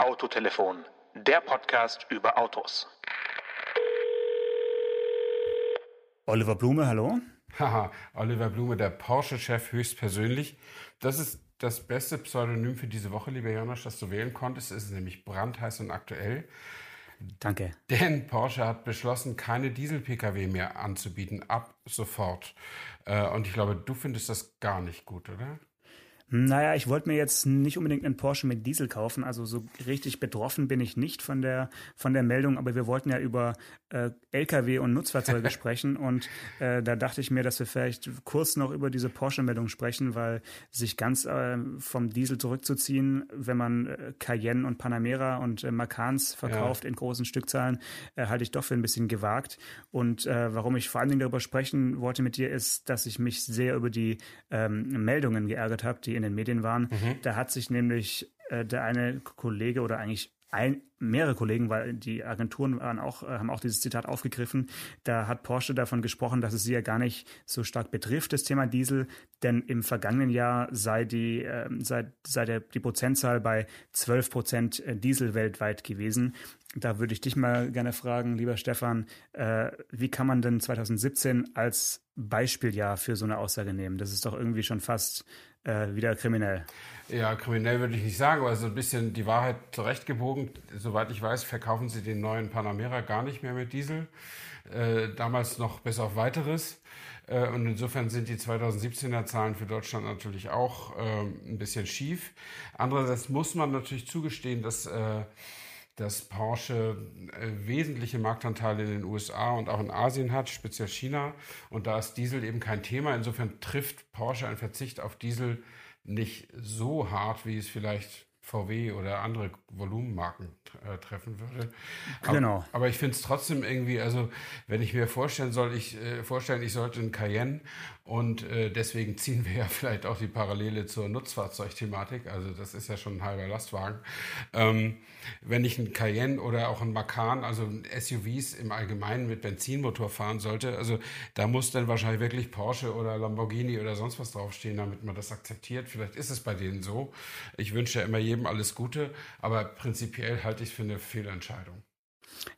Autotelefon, der Podcast über Autos. Oliver Blume, hallo. Haha, Oliver Blume, der Porsche-Chef höchstpersönlich. Das ist das beste Pseudonym für diese Woche, lieber Jonas, das du wählen konntest. Es ist nämlich brandheiß und aktuell. Danke. Denn Porsche hat beschlossen, keine Diesel-Pkw mehr anzubieten, ab sofort. Äh, und ich glaube, du findest das gar nicht gut, oder? Naja, ich wollte mir jetzt nicht unbedingt einen Porsche mit Diesel kaufen. Also so richtig betroffen bin ich nicht von der, von der Meldung. Aber wir wollten ja über äh, Lkw und Nutzfahrzeuge sprechen. Und äh, da dachte ich mir, dass wir vielleicht kurz noch über diese Porsche-Meldung sprechen, weil sich ganz äh, vom Diesel zurückzuziehen, wenn man äh, Cayenne und Panamera und äh, Macans verkauft ja. in großen Stückzahlen, äh, halte ich doch für ein bisschen gewagt. Und äh, warum ich vor allen Dingen darüber sprechen wollte mit dir, ist, dass ich mich sehr über die ähm, Meldungen geärgert habe, die in den Medien waren. Mhm. Da hat sich nämlich äh, der eine Kollege oder eigentlich ein, mehrere Kollegen, weil die Agenturen waren auch, äh, haben auch dieses Zitat aufgegriffen. Da hat Porsche davon gesprochen, dass es sie ja gar nicht so stark betrifft, das Thema Diesel, denn im vergangenen Jahr sei die, äh, sei, sei der, die Prozentzahl bei 12 Prozent äh, Diesel weltweit gewesen. Da würde ich dich mal gerne fragen, lieber Stefan, äh, wie kann man denn 2017 als Beispieljahr für so eine Aussage nehmen? Das ist doch irgendwie schon fast äh, wieder kriminell. Ja, kriminell würde ich nicht sagen, aber so ein bisschen die Wahrheit zurechtgebogen. Soweit ich weiß, verkaufen sie den neuen Panamera gar nicht mehr mit Diesel. Äh, damals noch bis auf weiteres. Äh, und insofern sind die 2017er Zahlen für Deutschland natürlich auch äh, ein bisschen schief. Andererseits muss man natürlich zugestehen, dass äh, dass Porsche äh, wesentliche Marktanteile in den USA und auch in Asien hat, speziell China. Und da ist Diesel eben kein Thema. Insofern trifft Porsche ein Verzicht auf Diesel nicht so hart, wie es vielleicht VW oder andere Volumenmarken äh, treffen würde. Aber, genau. Aber ich finde es trotzdem irgendwie, also wenn ich mir vorstellen soll, ich äh, vorstellen, ich sollte einen Cayenne und äh, deswegen ziehen wir ja vielleicht auch die Parallele zur Nutzfahrzeugthematik. Also das ist ja schon ein halber Lastwagen. Ähm, wenn ich einen Cayenne oder auch einen Macan, also SUVs im Allgemeinen mit Benzinmotor fahren sollte, also da muss dann wahrscheinlich wirklich Porsche oder Lamborghini oder sonst was draufstehen, damit man das akzeptiert. Vielleicht ist es bei denen so. Ich wünsche ja immer jedem alles Gute, aber prinzipiell halte ich es für eine Fehlentscheidung.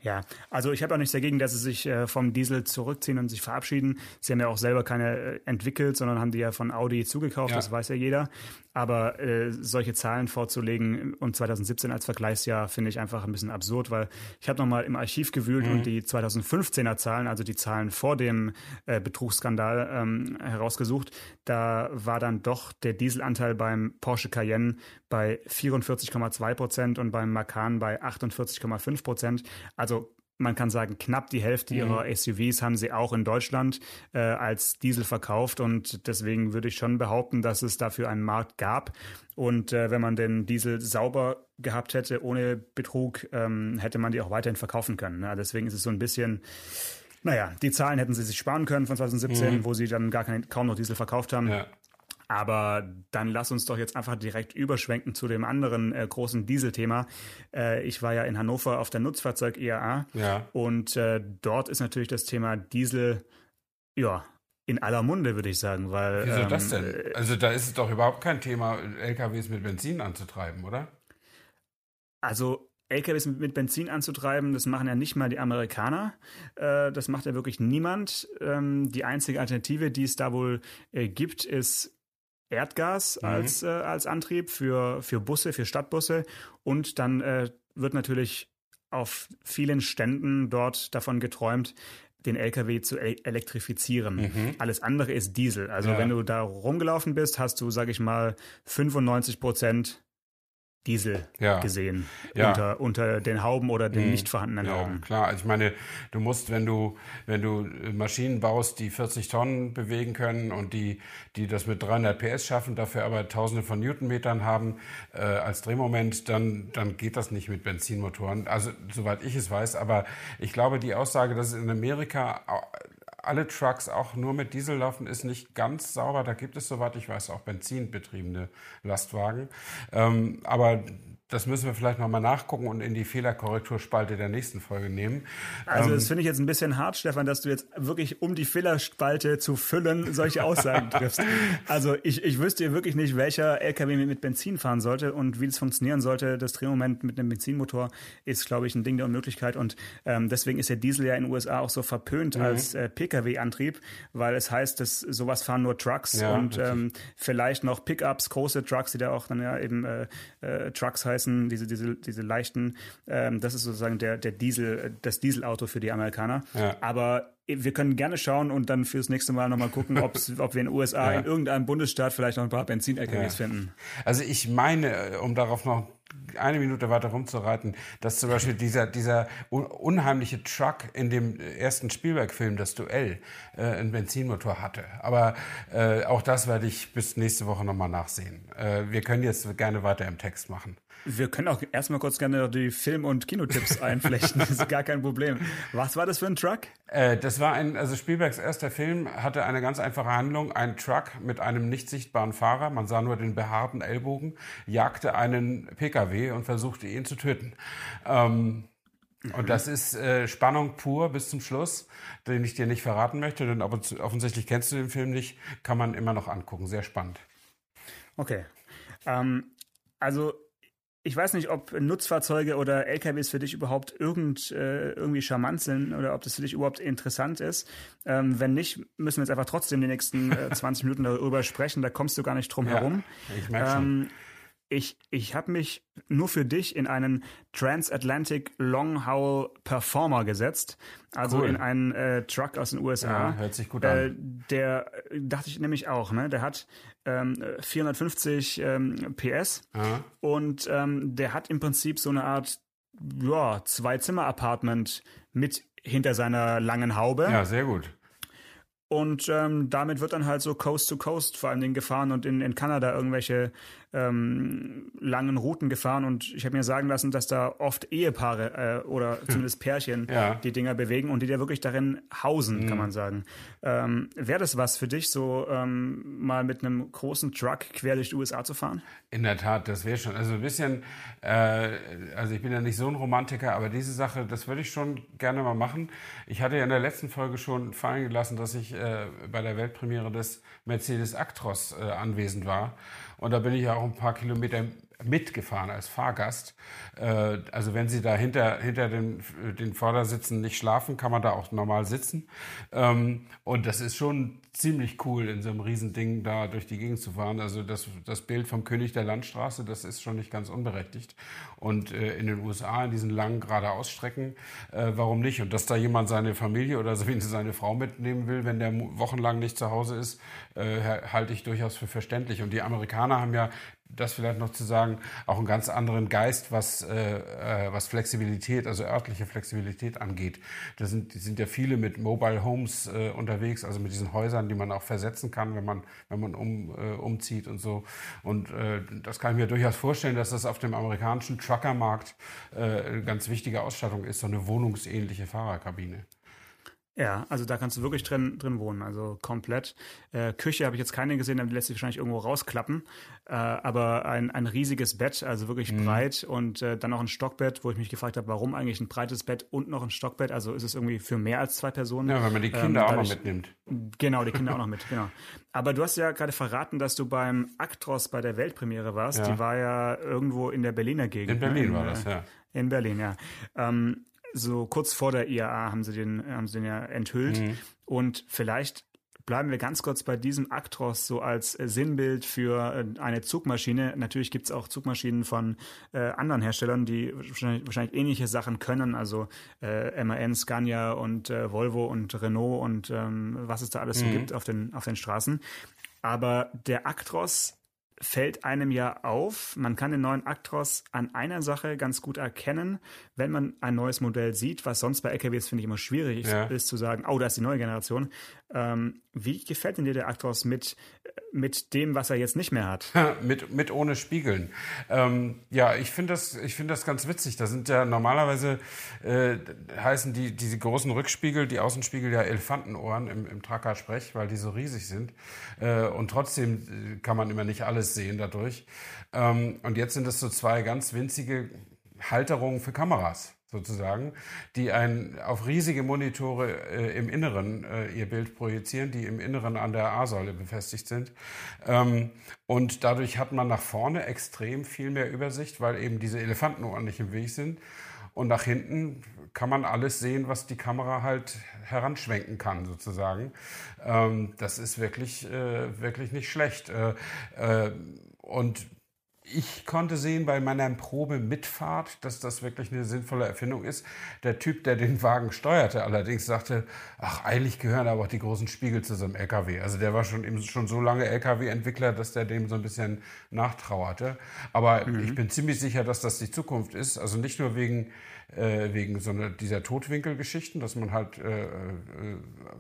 Ja, also ich habe auch nichts dagegen, dass sie sich äh, vom Diesel zurückziehen und sich verabschieden. Sie haben ja auch selber keine äh, entwickelt, sondern haben die ja von Audi zugekauft, ja. das weiß ja jeder. Aber äh, solche Zahlen vorzulegen und 2017 als Vergleichsjahr finde ich einfach ein bisschen absurd, weil ich habe nochmal im Archiv gewühlt mhm. und die 2015er Zahlen, also die Zahlen vor dem äh, Betrugsskandal ähm, herausgesucht. Da war dann doch der Dieselanteil beim Porsche Cayenne bei 44,2 Prozent und beim Macan bei 48,5 Prozent. Also man kann sagen, knapp die Hälfte mhm. ihrer SUVs haben sie auch in Deutschland äh, als Diesel verkauft und deswegen würde ich schon behaupten, dass es dafür einen Markt gab. Und äh, wenn man den Diesel sauber gehabt hätte, ohne Betrug, ähm, hätte man die auch weiterhin verkaufen können. Ne? Deswegen ist es so ein bisschen, naja, die Zahlen hätten sie sich sparen können von 2017, mhm. wo sie dann gar kein, kaum noch Diesel verkauft haben. Ja. Aber dann lass uns doch jetzt einfach direkt überschwenken zu dem anderen äh, großen Dieselthema. Äh, ich war ja in Hannover auf der Nutzfahrzeug IAA ja. und äh, dort ist natürlich das Thema Diesel, ja, in aller Munde, würde ich sagen, weil. Wieso ähm, das denn? Äh, also da ist es doch überhaupt kein Thema, LKWs mit Benzin anzutreiben, oder? Also LKWs mit Benzin anzutreiben, das machen ja nicht mal die Amerikaner. Äh, das macht ja wirklich niemand. Ähm, die einzige Alternative, die es da wohl äh, gibt, ist Erdgas mhm. als, äh, als Antrieb für, für Busse, für Stadtbusse. Und dann äh, wird natürlich auf vielen Ständen dort davon geträumt, den LKW zu elektrifizieren. Mhm. Alles andere ist Diesel. Also ja. wenn du da rumgelaufen bist, hast du, sag ich mal, 95 Prozent Diesel ja. gesehen ja. Unter, unter den Hauben oder den mhm. nicht vorhandenen ja, Hauben. Klar, also ich meine, du musst, wenn du, wenn du Maschinen baust, die 40 Tonnen bewegen können und die, die das mit 300 PS schaffen, dafür aber Tausende von Newtonmetern haben äh, als Drehmoment, dann, dann geht das nicht mit Benzinmotoren. Also soweit ich es weiß, aber ich glaube, die Aussage, dass es in Amerika alle Trucks auch nur mit Diesel laufen, ist nicht ganz sauber. Da gibt es, soweit ich weiß, auch benzinbetriebene Lastwagen. Ähm, aber das müssen wir vielleicht nochmal nachgucken und in die Fehlerkorrekturspalte der nächsten Folge nehmen. Also ähm, das finde ich jetzt ein bisschen hart, Stefan, dass du jetzt wirklich, um die Fehlerspalte zu füllen, solche Aussagen triffst. Also ich, ich wüsste wirklich nicht, welcher LKW mit Benzin fahren sollte und wie das funktionieren sollte. Das Drehmoment mit einem Benzinmotor ist, glaube ich, ein Ding der Unmöglichkeit. Und ähm, deswegen ist der Diesel ja in den USA auch so verpönt mhm. als äh, Pkw-Antrieb, weil es heißt, dass sowas fahren nur Trucks ja, und ähm, vielleicht noch Pickups, große Trucks, die da auch dann ja eben äh, äh, Trucks heißen heißen, diese, diese, diese leichten, ähm, das ist sozusagen der, der Diesel, das Dieselauto für die Amerikaner. Ja. Aber wir können gerne schauen und dann fürs nächste Mal nochmal gucken, ob wir in den USA ja. in irgendeinem Bundesstaat vielleicht noch ein paar Benzin-LKWs ja. finden. Also ich meine, um darauf noch eine Minute weiter rumzureiten, dass zum Beispiel dieser, dieser unheimliche Truck in dem ersten Spielberg-Film, das Duell, äh, einen Benzinmotor hatte. Aber äh, auch das werde ich bis nächste Woche nochmal nachsehen. Äh, wir können jetzt gerne weiter im Text machen. Wir können auch erstmal kurz gerne die Film- und Kinotipps einflechten. das ist gar kein Problem. Was war das für ein Truck? Äh, das war ein, also Spielbergs erster Film hatte eine ganz einfache Handlung. Ein Truck mit einem nicht sichtbaren Fahrer, man sah nur den behaarten Ellbogen, jagte einen PKW und versuchte ihn zu töten. Ähm, und das ist äh, Spannung pur bis zum Schluss, den ich dir nicht verraten möchte, denn offensichtlich kennst du den Film nicht, kann man immer noch angucken. Sehr spannend. Okay. Ähm, also ich weiß nicht, ob Nutzfahrzeuge oder LKWs für dich überhaupt irgend, äh, irgendwie charmant sind oder ob das für dich überhaupt interessant ist. Ähm, wenn nicht, müssen wir jetzt einfach trotzdem die nächsten äh, 20 Minuten darüber sprechen. Da kommst du gar nicht drum ja, herum. Ich merke schon. Ich, ich habe mich nur für dich in einen Transatlantic Long Haul Performer gesetzt, also cool. in einen äh, Truck aus den USA. Ja, hört sich gut an. Äh, der dachte ich nämlich auch, ne? Der hat ähm, 450 ähm, PS Aha. und ähm, der hat im Prinzip so eine Art ja, Zwei-Zimmer-Apartment mit hinter seiner langen Haube. Ja, sehr gut. Und ähm, damit wird dann halt so Coast to Coast vor allen Dingen gefahren und in, in Kanada irgendwelche ähm, langen Routen gefahren und ich habe mir sagen lassen, dass da oft Ehepaare äh, oder zumindest Pärchen ja. die Dinger bewegen und die da wirklich darin hausen, mhm. kann man sagen. Ähm, Wäre das was für dich, so ähm, mal mit einem großen Truck quer durch die USA zu fahren? In der Tat, das wäre schon. Also ein bisschen, äh, also ich bin ja nicht so ein Romantiker, aber diese Sache, das würde ich schon gerne mal machen. Ich hatte ja in der letzten Folge schon fallen gelassen, dass ich äh, bei der Weltpremiere des Mercedes Actros äh, anwesend war. Und da bin ich ja auch ein paar Kilometer mitgefahren als Fahrgast. Äh, also wenn Sie da hinter, hinter den, den Vordersitzen nicht schlafen, kann man da auch normal sitzen. Ähm, und das ist schon ziemlich cool, in so einem Riesending da durch die Gegend zu fahren. Also das, das Bild vom König der Landstraße, das ist schon nicht ganz unberechtigt. Und äh, in den USA, in diesen langen geradeausstrecken, äh, warum nicht? Und dass da jemand seine Familie oder seine Frau mitnehmen will, wenn der wochenlang nicht zu Hause ist, halte ich durchaus für verständlich. Und die Amerikaner haben ja das vielleicht noch zu sagen, auch einen ganz anderen Geist, was, äh, äh, was Flexibilität, also örtliche Flexibilität angeht. Da sind, sind ja viele mit Mobile Homes äh, unterwegs, also mit diesen Häusern, die man auch versetzen kann, wenn man, wenn man um, äh, umzieht und so. Und äh, das kann ich mir durchaus vorstellen, dass das auf dem amerikanischen Truckermarkt äh, eine ganz wichtige Ausstattung ist, so eine wohnungsähnliche Fahrerkabine. Ja, also da kannst du wirklich drin, drin wohnen, also komplett. Äh, Küche habe ich jetzt keine gesehen, die lässt sich wahrscheinlich irgendwo rausklappen. Äh, aber ein, ein riesiges Bett, also wirklich mhm. breit und äh, dann noch ein Stockbett, wo ich mich gefragt habe, warum eigentlich ein breites Bett und noch ein Stockbett? Also ist es irgendwie für mehr als zwei Personen? Ja, wenn man die ähm, Kinder ähm, auch noch mitnimmt. Genau, die Kinder auch noch mit, genau. Aber du hast ja gerade verraten, dass du beim Actros bei der Weltpremiere warst. Ja. Die war ja irgendwo in der Berliner Gegend. In Berlin ne? war das, ja. In Berlin, ja. Ähm, so kurz vor der IAA haben sie den, haben sie den ja enthüllt. Mhm. Und vielleicht bleiben wir ganz kurz bei diesem Actros so als Sinnbild für äh, eine Zugmaschine. Natürlich gibt es auch Zugmaschinen von äh, anderen Herstellern, die wahrscheinlich, wahrscheinlich, ähnliche Sachen können, also äh, MAN, Scania und äh, Volvo und Renault und ähm, was es da alles mhm. so gibt auf den, auf den Straßen. Aber der Actros fällt einem ja auf, man kann den neuen Actros an einer Sache ganz gut erkennen, wenn man ein neues Modell sieht, was sonst bei LKWs finde ich immer schwierig ja. ist zu sagen, oh, da ist die neue Generation. Ähm, wie gefällt denn dir der Actros mit, mit dem, was er jetzt nicht mehr hat. mit, mit ohne Spiegeln. Ähm, ja, ich finde das, ich finde das ganz witzig. Da sind ja normalerweise äh, heißen die diese großen Rückspiegel, die Außenspiegel ja Elefantenohren im, im Tracker-Sprech, weil die so riesig sind. Äh, und trotzdem äh, kann man immer nicht alles sehen dadurch. Ähm, und jetzt sind es so zwei ganz winzige Halterungen für Kameras sozusagen, die ein, auf riesige Monitore äh, im Inneren äh, ihr Bild projizieren, die im Inneren an der A-Säule befestigt sind. Ähm, und dadurch hat man nach vorne extrem viel mehr Übersicht, weil eben diese Elefantenohren nicht im Weg sind. Und nach hinten kann man alles sehen, was die Kamera halt heranschwenken kann, sozusagen. Ähm, das ist wirklich, äh, wirklich nicht schlecht. Äh, äh, und ich konnte sehen bei meiner Probe-Mitfahrt, dass das wirklich eine sinnvolle Erfindung ist. Der Typ, der den Wagen steuerte, allerdings sagte, ach, eigentlich gehören aber auch die großen Spiegel zu so einem LKW. Also der war schon eben schon so lange LKW-Entwickler, dass der dem so ein bisschen nachtrauerte. Aber mhm. ich bin ziemlich sicher, dass das die Zukunft ist. Also nicht nur wegen äh, wegen so einer, dieser Totwinkelgeschichten, dass man halt äh, äh,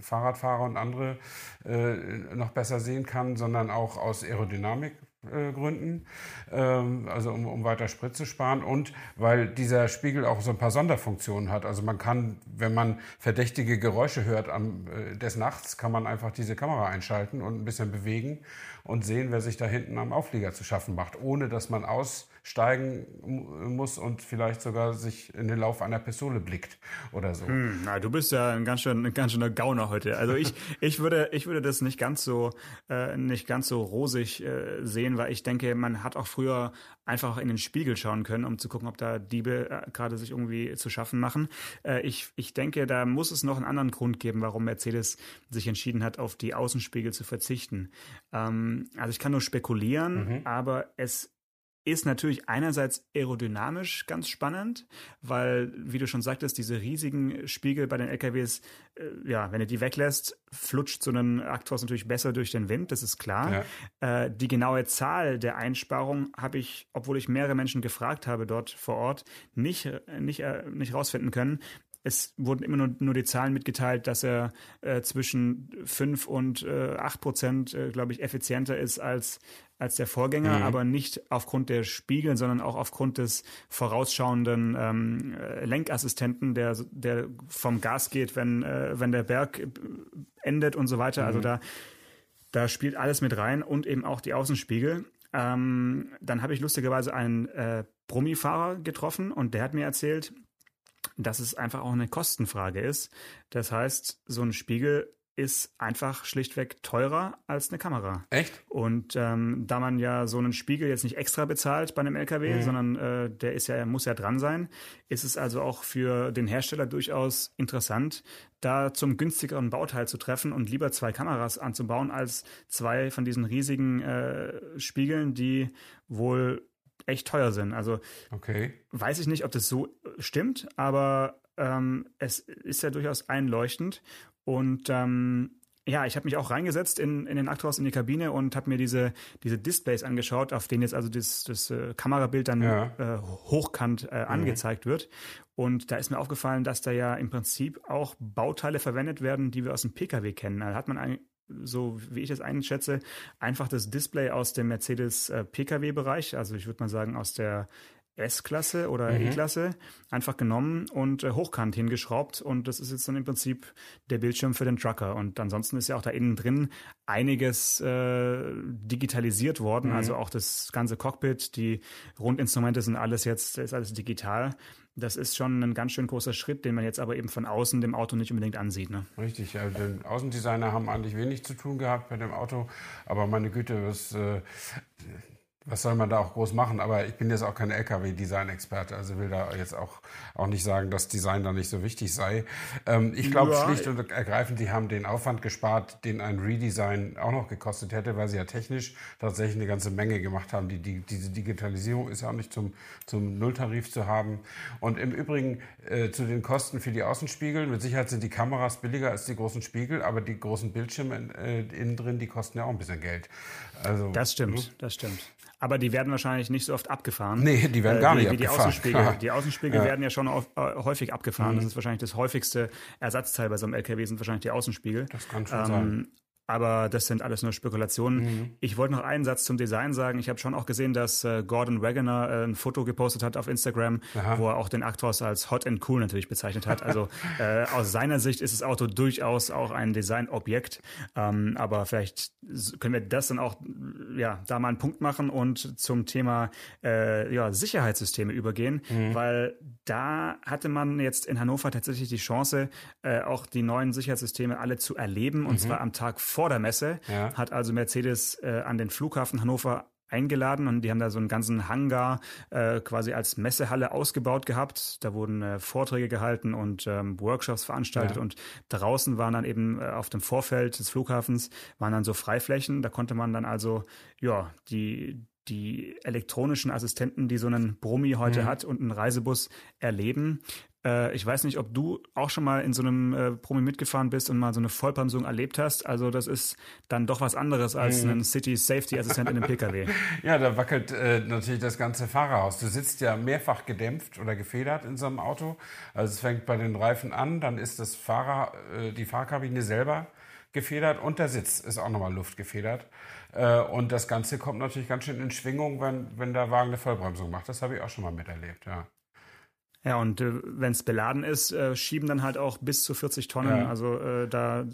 Fahrradfahrer und andere äh, noch besser sehen kann, sondern auch aus Aerodynamik Gründen, ähm, also um, um weiter Sprit zu sparen und weil dieser Spiegel auch so ein paar Sonderfunktionen hat. Also man kann, wenn man verdächtige Geräusche hört am, äh, des Nachts, kann man einfach diese Kamera einschalten und ein bisschen bewegen und sehen, wer sich da hinten am Auflieger zu schaffen macht, ohne dass man aus steigen muss und vielleicht sogar sich in den Lauf einer Pistole blickt oder so. Hm, na, du bist ja ein ganz, schön, ein ganz schöner Gauner heute. Also ich, ich würde, ich würde das nicht ganz so, äh, nicht ganz so rosig äh, sehen, weil ich denke, man hat auch früher einfach in den Spiegel schauen können, um zu gucken, ob da Diebe äh, gerade sich irgendwie zu schaffen machen. Äh, ich, ich denke, da muss es noch einen anderen Grund geben, warum Mercedes sich entschieden hat, auf die Außenspiegel zu verzichten. Ähm, also ich kann nur spekulieren, mhm. aber es ist natürlich einerseits aerodynamisch ganz spannend, weil, wie du schon sagtest, diese riesigen Spiegel bei den LKWs, äh, ja, wenn du die weglässt, flutscht so ein Actros natürlich besser durch den Wind, das ist klar. Ja. Äh, die genaue Zahl der Einsparung habe ich, obwohl ich mehrere Menschen gefragt habe dort vor Ort, nicht, nicht, äh, nicht rausfinden können es wurden immer nur, nur die Zahlen mitgeteilt, dass er äh, zwischen 5 und äh, 8 Prozent, äh, glaube ich, effizienter ist als, als der Vorgänger, mhm. aber nicht aufgrund der Spiegel, sondern auch aufgrund des vorausschauenden ähm, äh, Lenkassistenten, der, der vom Gas geht, wenn, äh, wenn der Berg äh, endet und so weiter. Also mhm. Also da, da spielt alles mit rein und eben auch die Außenspiegel. Ähm, dann habe ich lustigerweise einen äh, Brummifahrer getroffen und der hat mir erzählt, dass es einfach auch eine Kostenfrage ist. Das heißt, so ein Spiegel ist einfach schlichtweg teurer als eine Kamera. Echt? Und ähm, da man ja so einen Spiegel jetzt nicht extra bezahlt bei einem LKW, mhm. sondern äh, der ist ja, muss ja dran sein, ist es also auch für den Hersteller durchaus interessant, da zum günstigeren Bauteil zu treffen und lieber zwei Kameras anzubauen als zwei von diesen riesigen äh, Spiegeln, die wohl echt teuer sind. Also okay. weiß ich nicht, ob das so stimmt, aber ähm, es ist ja durchaus einleuchtend. Und ähm, ja, ich habe mich auch reingesetzt in, in den Actros in die Kabine und habe mir diese, diese Displays angeschaut, auf denen jetzt also das, das äh, Kamerabild dann ja. äh, hochkant äh, mhm. angezeigt wird. Und da ist mir aufgefallen, dass da ja im Prinzip auch Bauteile verwendet werden, die wir aus dem Pkw kennen. Da hat man ein, so wie ich das einschätze, einfach das Display aus dem Mercedes äh, Pkw-Bereich, also ich würde mal sagen aus der S-Klasse oder mhm. E-Klasse einfach genommen und äh, hochkant hingeschraubt und das ist jetzt dann im Prinzip der Bildschirm für den Trucker und ansonsten ist ja auch da innen drin einiges äh, digitalisiert worden, mhm. also auch das ganze Cockpit, die Rundinstrumente sind alles jetzt ist alles digital. Das ist schon ein ganz schön großer Schritt, den man jetzt aber eben von außen dem Auto nicht unbedingt ansieht. Ne? Richtig, ja, die Außendesigner haben eigentlich wenig zu tun gehabt mit dem Auto, aber meine Güte, was äh, was soll man da auch groß machen? Aber ich bin jetzt auch kein LKW-Design-Experte, also will da jetzt auch, auch nicht sagen, dass Design da nicht so wichtig sei. Ähm, ich glaube ja. schlicht und ergreifend, die haben den Aufwand gespart, den ein Redesign auch noch gekostet hätte, weil sie ja technisch tatsächlich eine ganze Menge gemacht haben. Die, die, diese Digitalisierung ist ja auch nicht zum, zum Nulltarif zu haben. Und im Übrigen äh, zu den Kosten für die Außenspiegel. Mit Sicherheit sind die Kameras billiger als die großen Spiegel, aber die großen Bildschirme äh, innen drin, die kosten ja auch ein bisschen Geld. Also, das stimmt, ne? das stimmt. Aber die werden wahrscheinlich nicht so oft abgefahren. Nee, die werden gar äh, wie, nicht wie abgefahren. Die Außenspiegel, die Außenspiegel ja. werden ja schon auf, äh, häufig abgefahren. Mhm. Das ist wahrscheinlich das häufigste Ersatzteil bei so einem LKW sind wahrscheinlich die Außenspiegel. Das kann schon ähm, sein. Aber das sind alles nur Spekulationen. Mhm. Ich wollte noch einen Satz zum Design sagen. Ich habe schon auch gesehen, dass äh, Gordon Wagoner äh, ein Foto gepostet hat auf Instagram, Aha. wo er auch den Actros als hot and cool natürlich bezeichnet hat. Also äh, aus seiner Sicht ist das Auto durchaus auch ein Designobjekt. Ähm, aber vielleicht können wir das dann auch ja da mal einen Punkt machen und zum Thema äh, ja, Sicherheitssysteme übergehen, mhm. weil da hatte man jetzt in Hannover tatsächlich die Chance, äh, auch die neuen Sicherheitssysteme alle zu erleben und mhm. zwar am Tag vor der Messe. Ja. Hat also Mercedes äh, an den Flughafen Hannover eingeladen und die haben da so einen ganzen Hangar äh, quasi als Messehalle ausgebaut gehabt. Da wurden äh, Vorträge gehalten und ähm, Workshops veranstaltet ja. und draußen waren dann eben äh, auf dem Vorfeld des Flughafens waren dann so Freiflächen. Da konnte man dann also ja die die elektronischen Assistenten, die so einen Brummi heute mhm. hat und einen Reisebus erleben. Äh, ich weiß nicht, ob du auch schon mal in so einem äh, Promi mitgefahren bist und mal so eine Vollbremsung erlebt hast. Also das ist dann doch was anderes als mhm. ein City Safety Assistent in einem PKW. Ja, da wackelt äh, natürlich das ganze Fahrerhaus. Du sitzt ja mehrfach gedämpft oder gefedert in so einem Auto. Also es fängt bei den Reifen an, dann ist das Fahrer, äh, die Fahrkabine selber gefedert und der Sitz ist auch nochmal luftgefedert. Äh, und das Ganze kommt natürlich ganz schön in Schwingung, wenn, wenn der Wagen eine Vollbremsung macht. Das habe ich auch schon mal miterlebt, ja. Ja, und äh, wenn es beladen ist, äh, schieben dann halt auch bis zu 40 Tonnen. Ja. Also äh, da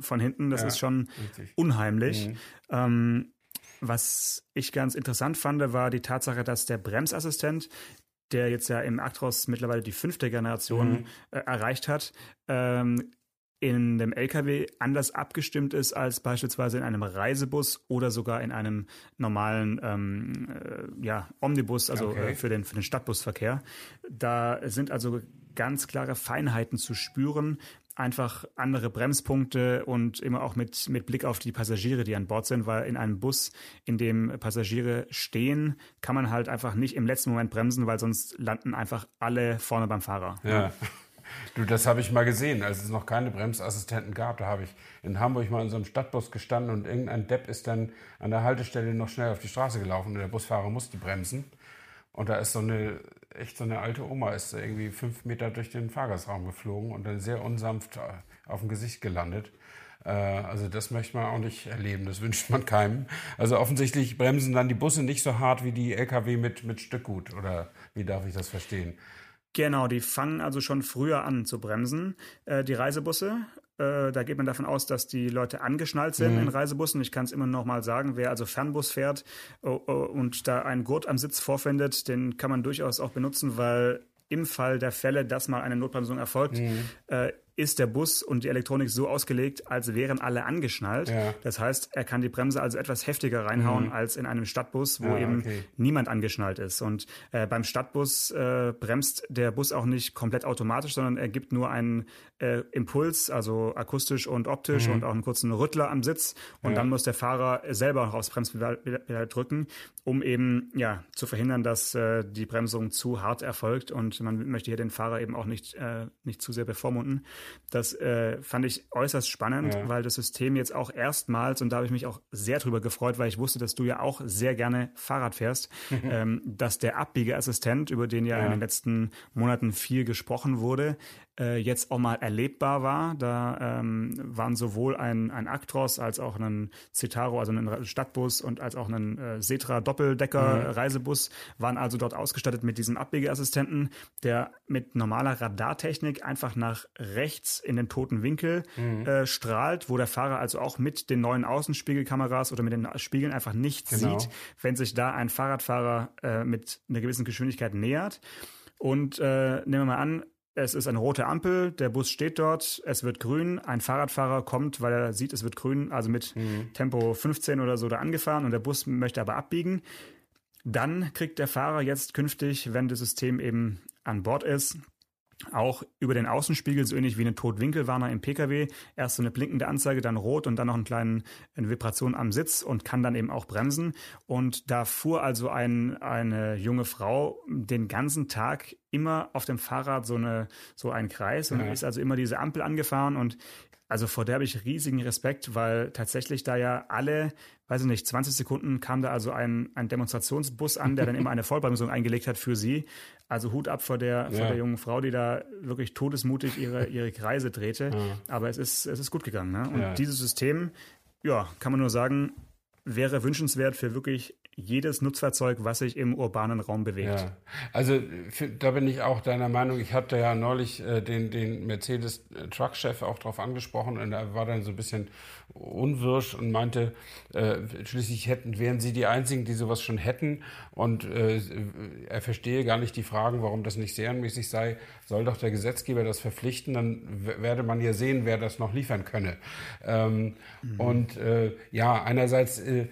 von hinten, das ja, ist schon richtig. unheimlich. Mhm. Ähm, was ich ganz interessant fand, war die Tatsache, dass der Bremsassistent, der jetzt ja im Actros mittlerweile die fünfte Generation mhm. äh, erreicht hat, ähm, in dem LKW anders abgestimmt ist als beispielsweise in einem Reisebus oder sogar in einem normalen ähm, äh, ja, Omnibus, also okay. äh, für, den, für den Stadtbusverkehr. Da sind also ganz klare Feinheiten zu spüren, einfach andere Bremspunkte und immer auch mit, mit Blick auf die Passagiere, die an Bord sind, weil in einem Bus, in dem Passagiere stehen, kann man halt einfach nicht im letzten Moment bremsen, weil sonst landen einfach alle vorne beim Fahrer. Ja. Du, das habe ich mal gesehen, als es noch keine Bremsassistenten gab. Da habe ich in Hamburg mal in so einem Stadtbus gestanden und irgendein Depp ist dann an der Haltestelle noch schnell auf die Straße gelaufen und der Busfahrer musste bremsen. Und da ist so eine, echt so eine alte Oma, ist irgendwie fünf Meter durch den Fahrgastraum geflogen und dann sehr unsanft äh, auf dem Gesicht gelandet. Äh, also das möchte man auch nicht erleben, das wünscht man keinem. Also offensichtlich bremsen dann die Busse nicht so hart wie die Lkw mit, mit Stückgut, oder wie darf ich das verstehen? Genau, die fangen also schon früher an zu bremsen, äh, die Reisebusse. Äh, da geht man davon aus, dass die Leute angeschnallt sind mhm. in Reisebussen. Ich kann es immer noch mal sagen, wer also Fernbus fährt oh, oh, und da einen Gurt am Sitz vorfindet, den kann man durchaus auch benutzen, weil im Fall der Fälle, dass mal eine Notbremsung erfolgt, mhm. äh, ist der Bus und die Elektronik so ausgelegt, als wären alle angeschnallt. Ja. Das heißt, er kann die Bremse also etwas heftiger reinhauen mhm. als in einem Stadtbus, wo ja, eben okay. niemand angeschnallt ist. Und äh, beim Stadtbus äh, bremst der Bus auch nicht komplett automatisch, sondern er gibt nur einen äh, Impuls, also akustisch und optisch mhm. und auch einen kurzen Rüttler am Sitz. Und ja. dann muss der Fahrer selber noch aufs Bremspedal drücken, um eben ja zu verhindern, dass äh, die Bremsung zu hart erfolgt. Und man möchte hier den Fahrer eben auch nicht, äh, nicht zu sehr bevormunden. Das äh, fand ich äußerst spannend, ja. weil das System jetzt auch erstmals, und da habe ich mich auch sehr drüber gefreut, weil ich wusste, dass du ja auch sehr gerne Fahrrad fährst, ähm, dass der Abbiegeassistent, über den ja, ja, in den letzten Monaten viel gesprochen wurde, äh, jetzt auch mal erlebbar war. Da ähm, waren sowohl ein, ein Actros als auch ein Citaro, also ein Stadtbus und als auch ein äh, Setra Doppeldecker mhm. Reisebus, waren also dort ausgestattet mit diesem Abbiegeassistenten, der mit normaler Radartechnik einfach nach rechts in den toten Winkel mhm. äh, strahlt, wo der Fahrer also auch mit den neuen Außenspiegelkameras oder mit den Spiegeln einfach nicht genau. sieht, wenn sich da ein Fahrradfahrer äh, mit einer gewissen Geschwindigkeit nähert. Und äh, nehmen wir mal an, es ist eine rote Ampel, der Bus steht dort, es wird grün, ein Fahrradfahrer kommt, weil er sieht, es wird grün, also mit mhm. Tempo 15 oder so da angefahren und der Bus möchte aber abbiegen. Dann kriegt der Fahrer jetzt künftig, wenn das System eben an Bord ist, auch über den Außenspiegel, so ähnlich wie eine Totwinkelwarner im Pkw, erst so eine blinkende Anzeige, dann rot und dann noch einen kleinen, eine Vibration am Sitz und kann dann eben auch bremsen. Und da fuhr also ein, eine junge Frau den ganzen Tag immer auf dem Fahrrad so eine, so ein Kreis und ja. ist also immer diese Ampel angefahren und also vor der habe ich riesigen Respekt, weil tatsächlich da ja alle, weiß ich nicht, 20 Sekunden kam da also ein, ein Demonstrationsbus an, der dann immer eine Vollbremsung eingelegt hat für sie. Also Hut ab vor der, ja. vor der jungen Frau, die da wirklich todesmutig ihre, ihre Kreise drehte. Ja. Aber es ist, es ist gut gegangen. Ne? Und ja. dieses System ja, kann man nur sagen, wäre wünschenswert für wirklich jedes Nutzfahrzeug, was sich im urbanen Raum bewegt. Ja. Also da bin ich auch deiner Meinung. Ich hatte ja neulich äh, den, den Mercedes-Truck-Chef auch darauf angesprochen und er war dann so ein bisschen unwirsch und meinte, äh, schließlich hätten, wären sie die Einzigen, die sowas schon hätten und äh, er verstehe gar nicht die Fragen, warum das nicht serienmäßig sei. Soll doch der Gesetzgeber das verpflichten, dann werde man ja sehen, wer das noch liefern könne. Ähm, mhm. Und äh, ja, einerseits äh,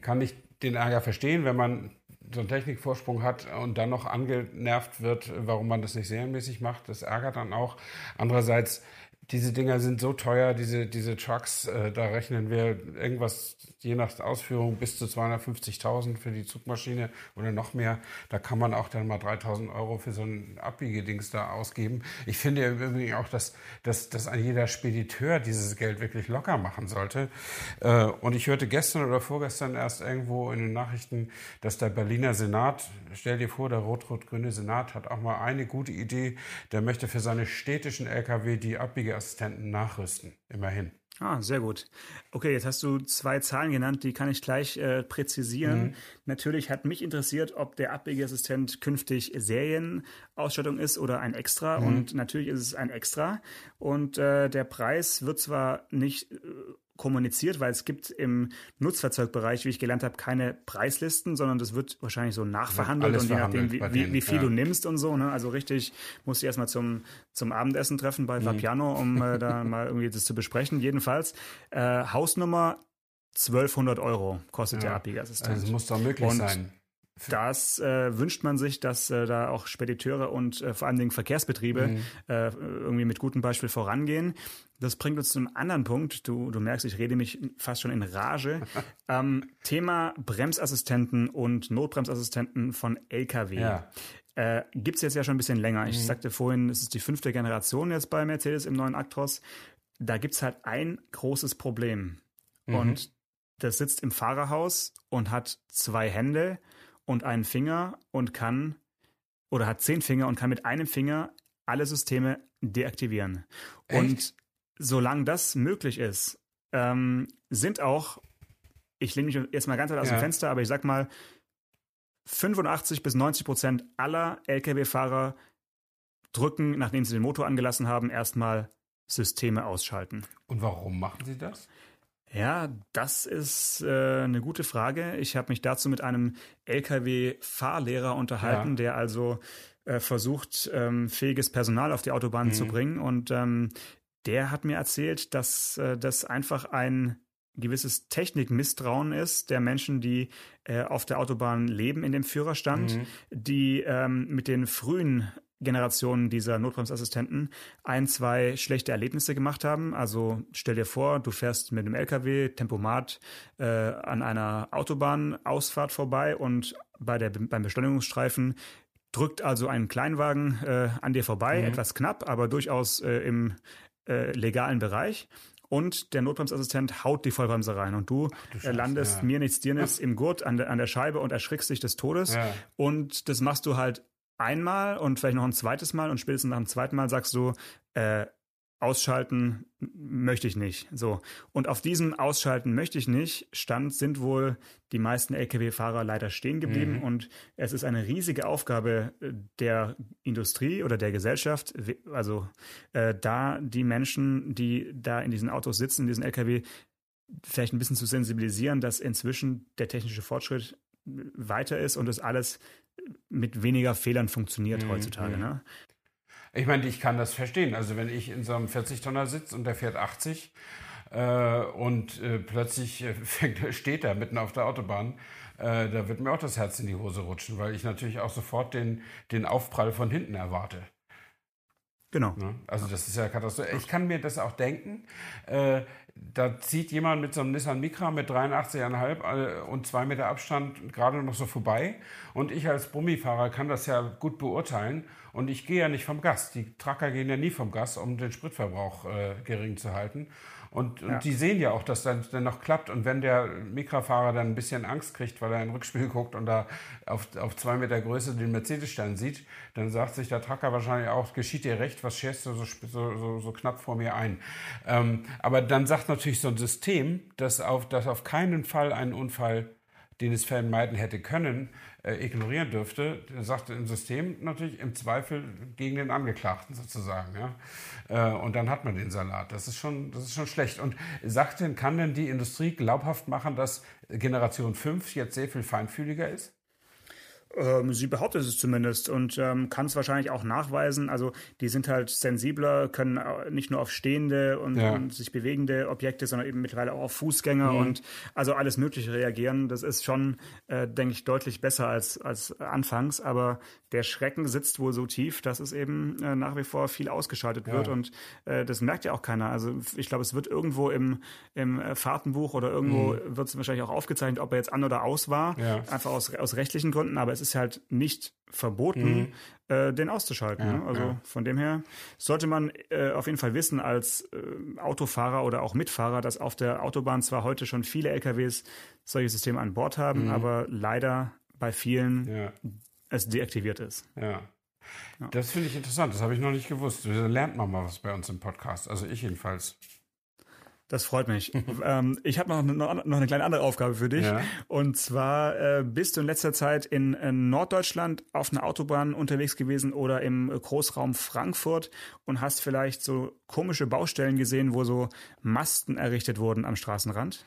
kann ich den Ärger verstehen, wenn man so einen Technikvorsprung hat und dann noch angenervt wird, warum man das nicht serienmäßig macht. Das ärgert dann auch. Andererseits diese Dinger sind so teuer, diese, diese Trucks, äh, da rechnen wir irgendwas, je nach Ausführung, bis zu 250.000 für die Zugmaschine oder noch mehr. Da kann man auch dann mal 3.000 Euro für so ein Abbiegedings da ausgeben. Ich finde im Übrigen auch, dass, dass, dass ein jeder Spediteur dieses Geld wirklich locker machen sollte. Äh, und ich hörte gestern oder vorgestern erst irgendwo in den Nachrichten, dass der Berliner Senat, stell dir vor, der rot-rot-grüne Senat hat auch mal eine gute Idee, der möchte für seine städtischen Lkw die Abbiege Assistenten nachrüsten, immerhin. Ah, sehr gut. Okay, jetzt hast du zwei Zahlen genannt, die kann ich gleich äh, präzisieren. Mhm. Natürlich hat mich interessiert, ob der Abbiegeassistent künftig Serienausstattung ist oder ein Extra. Mhm. Und natürlich ist es ein Extra. Und äh, der Preis wird zwar nicht äh, kommuniziert, weil es gibt im Nutzfahrzeugbereich, wie ich gelernt habe, keine Preislisten, sondern das wird wahrscheinlich so nachverhandelt und je nachdem, wie, wie, wie viel ja. du nimmst und so. Ne? Also richtig, musst du erstmal zum, zum Abendessen treffen bei mhm. Fabiano, um äh, da mal irgendwie das zu besprechen. Jedenfalls, äh, Hausnummer 1200 Euro kostet ja. der Abbiegeassistent. Also das muss doch möglich und sein. Das äh, wünscht man sich, dass äh, da auch Spediteure und äh, vor allen Dingen Verkehrsbetriebe mhm. äh, irgendwie mit gutem Beispiel vorangehen. Das bringt uns zu einem anderen Punkt. Du, du merkst, ich rede mich fast schon in Rage. ähm, Thema Bremsassistenten und Notbremsassistenten von Lkw. Ja. Äh, Gibt es jetzt ja schon ein bisschen länger. Ich mhm. sagte vorhin, es ist die fünfte Generation jetzt bei Mercedes im neuen Actros. Da gibt es halt ein großes Problem. Mhm. Und das sitzt im Fahrerhaus und hat zwei Hände und einen Finger und kann oder hat zehn Finger und kann mit einem Finger alle Systeme deaktivieren. Echt? Und solange das möglich ist, ähm, sind auch, ich lehne mich jetzt mal ganz weit aus ja. dem Fenster, aber ich sag mal, 85 bis 90 Prozent aller Lkw-Fahrer drücken, nachdem sie den Motor angelassen haben, erstmal Systeme ausschalten. Und warum machen sie das? Ja, das ist äh, eine gute Frage. Ich habe mich dazu mit einem Lkw-Fahrlehrer unterhalten, ja. der also äh, versucht, ähm, fähiges Personal auf die Autobahn mhm. zu bringen. Und ähm, der hat mir erzählt, dass äh, das einfach ein gewisses Technikmisstrauen ist der Menschen, die äh, auf der Autobahn leben in dem Führerstand, mhm. die ähm, mit den frühen Generationen dieser Notbremsassistenten ein, zwei schlechte Erlebnisse gemacht haben. Also stell dir vor, du fährst mit einem LKW Tempomat äh, an einer Autobahnausfahrt vorbei und bei der, beim Beschleunigungsstreifen drückt also ein Kleinwagen äh, an dir vorbei, mhm. etwas knapp, aber durchaus äh, im äh, legalen Bereich und der Notbremsassistent haut die Vollbremse rein und du, du landest ja. mir nichts, dir nichts im Gurt an der, an der Scheibe und erschrickst dich des Todes. Ja. Und das machst du halt einmal und vielleicht noch ein zweites Mal und spätestens nach dem zweiten Mal sagst du, äh, ausschalten möchte ich nicht. So. Und auf diesem Ausschalten möchte ich nicht Stand sind wohl die meisten Lkw-Fahrer leider stehen geblieben. Mhm. Und es ist eine riesige Aufgabe äh, der Industrie oder der Gesellschaft, also äh, da die Menschen, die da in diesen Autos sitzen, in diesen Lkw, vielleicht ein bisschen zu sensibilisieren, dass inzwischen der technische Fortschritt weiter ist und das alles mit weniger Fehlern funktioniert mhm. heutzutage. Ne? Ich meine, ich kann das verstehen. Also wenn ich in so einem 40-Tonner sitze und der fährt 80 äh, und äh, plötzlich äh, fängt, steht er mitten auf der Autobahn, äh, da wird mir auch das Herz in die Hose rutschen, weil ich natürlich auch sofort den, den Aufprall von hinten erwarte. Genau. Ne? Also das ist ja katastrophal. Ich kann mir das auch denken. Da zieht jemand mit so einem Nissan Micra mit 83,5 äh, und zwei Meter Abstand gerade noch so vorbei. Und ich als Bummifahrer kann das ja gut beurteilen. Und ich gehe ja nicht vom Gas. Die Tracker gehen ja nie vom Gas, um den Spritverbrauch äh, gering zu halten. Und, und ja. die sehen ja auch, dass das dann noch klappt. Und wenn der Mikrafahrer dann ein bisschen Angst kriegt, weil er in den Rückspiel guckt und da auf, auf zwei Meter Größe den Mercedes-Stern sieht, dann sagt sich der Tracker wahrscheinlich auch, geschieht dir recht, was scherst du so, so, so, so knapp vor mir ein? Ähm, aber dann sagt natürlich so ein System, dass auf, dass auf keinen Fall ein Unfall den es vermeiden hätte können, äh, ignorieren dürfte, sagte im System natürlich im Zweifel gegen den Angeklagten sozusagen. Ja? Äh, und dann hat man den Salat. Das ist, schon, das ist schon schlecht. Und sagt denn, kann denn die Industrie glaubhaft machen, dass Generation 5 jetzt sehr viel feinfühliger ist? Ähm, sie behauptet es zumindest und ähm, kann es wahrscheinlich auch nachweisen. Also die sind halt sensibler, können nicht nur auf stehende und, ja. und sich bewegende Objekte, sondern eben mittlerweile auch auf Fußgänger mhm. und also alles Mögliche reagieren. Das ist schon, äh, denke ich, deutlich besser als, als anfangs. Aber der Schrecken sitzt wohl so tief, dass es eben äh, nach wie vor viel ausgeschaltet wird ja. und äh, das merkt ja auch keiner. Also ich glaube, es wird irgendwo im, im äh, Fahrtenbuch oder irgendwo mhm. wird es wahrscheinlich auch aufgezeichnet, ob er jetzt an oder aus war, ja. einfach aus, aus rechtlichen Gründen. Aber es ist halt nicht verboten, mhm. äh, den auszuschalten. Ja, ne? Also ja. von dem her sollte man äh, auf jeden Fall wissen als äh, Autofahrer oder auch Mitfahrer, dass auf der Autobahn zwar heute schon viele LKWs solche Systeme an Bord haben, mhm. aber leider bei vielen ja. es deaktiviert ist. Ja. Das finde ich interessant, das habe ich noch nicht gewusst. Da lernt man mal was bei uns im Podcast, also ich jedenfalls. Das freut mich. ähm, ich habe noch, noch, noch eine kleine andere Aufgabe für dich. Ja. Und zwar äh, bist du in letzter Zeit in, in, Norddeutschland auf einer Autobahn unterwegs gewesen oder im Großraum Frankfurt und hast vielleicht so komische Baustellen gesehen, wo so Masten errichtet wurden am Straßenrand?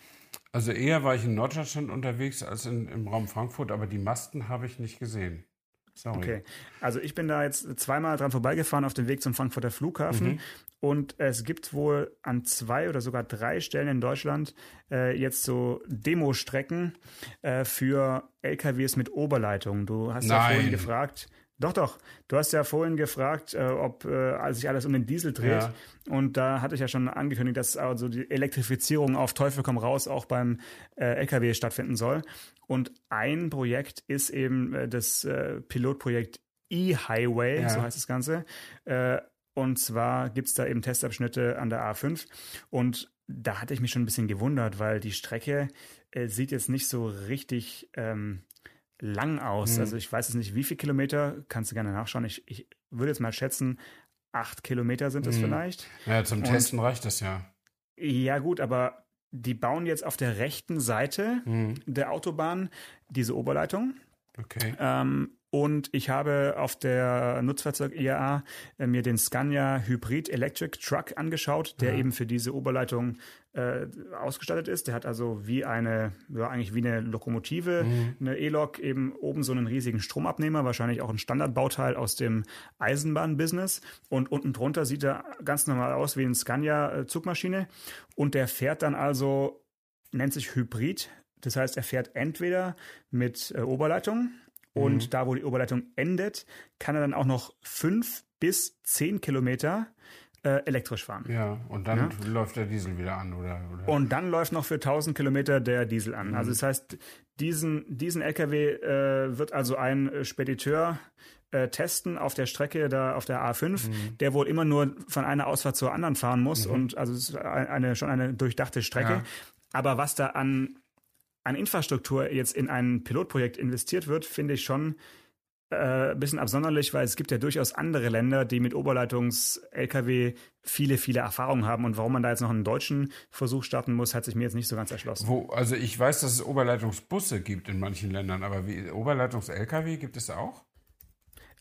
Also eher war ich in Norddeutschland unterwegs als in, im Raum Frankfurt, aber die Masten habe ich nicht gesehen. Sorry. Okay, also ich bin da jetzt zweimal dran vorbeigefahren auf dem Weg zum Frankfurter Flughafen mhm. Und es gibt wohl an zwei oder sogar drei Stellen in Deutschland äh, jetzt so Demostrecken äh, für LKWs mit Oberleitung. Du hast Nein. ja vorhin gefragt, doch, doch. Du hast ja vorhin gefragt, äh, ob äh, sich alles um den Diesel dreht. Ja. Und da hatte ich ja schon angekündigt, dass also die Elektrifizierung auf Teufel komm raus auch beim äh, LKW stattfinden soll. Und ein Projekt ist eben äh, das äh, Pilotprojekt E-Highway, ja. so heißt das Ganze. Und zwar gibt's da eben Testabschnitte an der A5. Und da hatte ich mich schon ein bisschen gewundert, weil die Strecke äh, sieht jetzt nicht so richtig ähm, lang aus. Mhm. Also ich weiß jetzt nicht, wie viele Kilometer, kannst du gerne nachschauen. Ich, ich würde jetzt mal schätzen, acht Kilometer sind es mhm. vielleicht. Ja, zum Und, Testen reicht das ja. Ja, gut, aber die bauen jetzt auf der rechten Seite mhm. der Autobahn diese Oberleitung. Okay. Ähm, und ich habe auf der Nutzfahrzeug IAA äh, mir den Scania Hybrid Electric Truck angeschaut, der ja. eben für diese Oberleitung äh, ausgestattet ist. Der hat also wie eine, ja eigentlich wie eine Lokomotive, mhm. eine E-Lok, eben oben so einen riesigen Stromabnehmer, wahrscheinlich auch ein Standardbauteil aus dem Eisenbahnbusiness. Und unten drunter sieht er ganz normal aus wie ein Scania-Zugmaschine. Äh, Und der fährt dann also, nennt sich Hybrid. Das heißt, er fährt entweder mit äh, Oberleitung und mhm. da, wo die Oberleitung endet, kann er dann auch noch fünf bis zehn Kilometer äh, elektrisch fahren. Ja, und dann ja? läuft der Diesel wieder an, oder, oder, Und dann läuft noch für 1000 Kilometer der Diesel an. Also mhm. Also das heißt, diesen, diesen LKW äh, wird also ein Spediteur äh, testen auf der Strecke da auf der A5, mhm. der wohl immer nur von einer Ausfahrt zur anderen fahren muss mhm. und also es ist eine, schon eine durchdachte Strecke. Ja. Aber was da an an Infrastruktur jetzt in ein Pilotprojekt investiert wird, finde ich schon äh, ein bisschen absonderlich, weil es gibt ja durchaus andere Länder, die mit Oberleitungs-Lkw viele, viele Erfahrungen haben. Und warum man da jetzt noch einen deutschen Versuch starten muss, hat sich mir jetzt nicht so ganz erschlossen. Wo, also ich weiß, dass es Oberleitungsbusse gibt in manchen Ländern, aber Oberleitungs-Lkw gibt es auch?